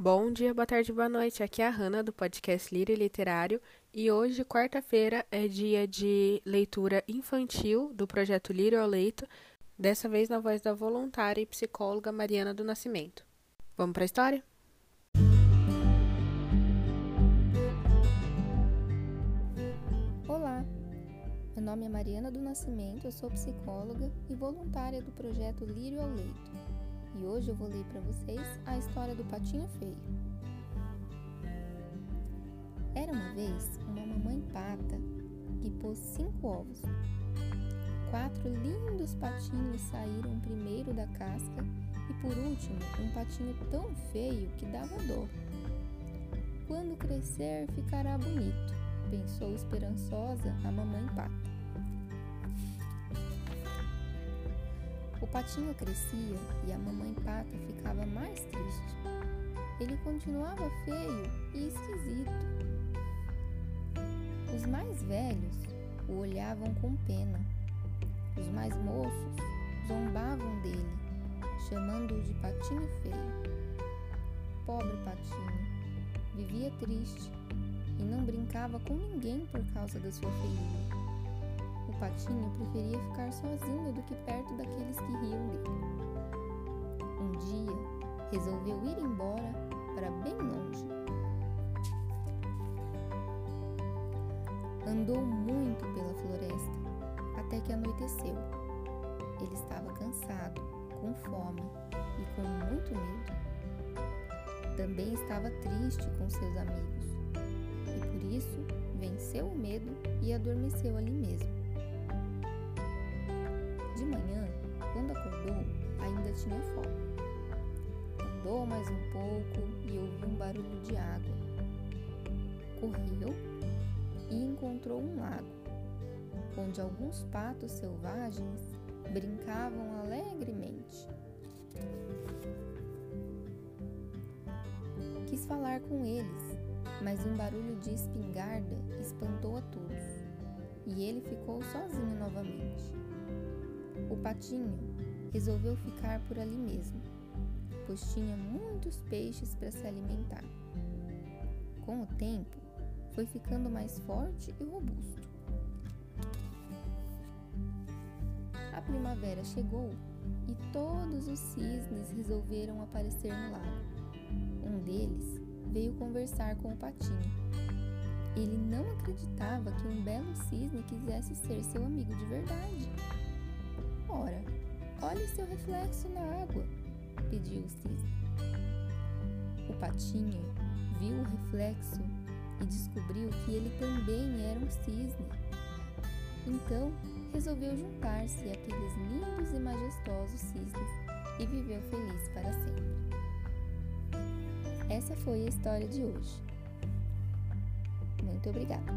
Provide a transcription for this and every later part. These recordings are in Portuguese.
Bom dia, boa tarde, boa noite. Aqui é a Hanna do podcast Lírio Literário e hoje, quarta-feira, é dia de leitura infantil do projeto Lírio ao Leito, dessa vez na voz da voluntária e psicóloga Mariana do Nascimento. Vamos para a história? Olá, meu nome é Mariana do Nascimento, eu sou psicóloga e voluntária do projeto Lírio ao Leito e hoje eu vou ler para vocês a história do patinho feio. Era uma vez uma mamãe pata que pôs cinco ovos. Quatro lindos patinhos saíram primeiro da casca e por último um patinho tão feio que dava dor. Quando crescer ficará bonito, pensou esperançosa a mamãe pata. O patinho crescia e a mamãe pata ficava mais triste. Ele continuava feio e esquisito. Os mais velhos o olhavam com pena. Os mais moços zombavam dele, chamando-o de patinho feio. Pobre patinho, vivia triste e não brincava com ninguém por causa da sua feiura patinho preferia ficar sozinho do que perto daqueles que riam dele. Um dia, resolveu ir embora para bem longe. Andou muito pela floresta até que anoiteceu. Ele estava cansado, com fome e com muito medo. Também estava triste com seus amigos e por isso venceu o medo e adormeceu ali mesmo. Tinha fome. Andou mais um pouco e ouviu um barulho de água. Correu e encontrou um lago, onde alguns patos selvagens brincavam alegremente. Quis falar com eles, mas um barulho de espingarda espantou a todos e ele ficou sozinho novamente. O patinho resolveu ficar por ali mesmo, pois tinha muitos peixes para se alimentar. Com o tempo, foi ficando mais forte e robusto. A primavera chegou e todos os cisnes resolveram aparecer no lago. Um deles veio conversar com o patinho. Ele não acreditava que um belo cisne quisesse ser seu amigo de verdade. Ora, olhe seu reflexo na água, pediu o cisne. O patinho viu o reflexo e descobriu que ele também era um cisne. Então, resolveu juntar-se àqueles lindos e majestosos cisnes e viveu feliz para sempre. Essa foi a história de hoje. Muito obrigada.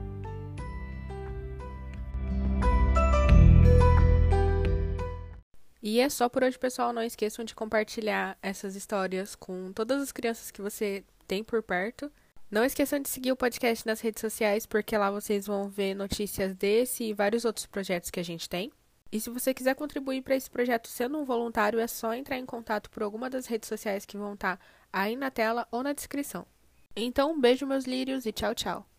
E é só por hoje, pessoal. Não esqueçam de compartilhar essas histórias com todas as crianças que você tem por perto. Não esqueçam de seguir o podcast nas redes sociais, porque lá vocês vão ver notícias desse e vários outros projetos que a gente tem. E se você quiser contribuir para esse projeto sendo um voluntário, é só entrar em contato por alguma das redes sociais que vão estar aí na tela ou na descrição. Então, um beijo, meus lírios, e tchau, tchau.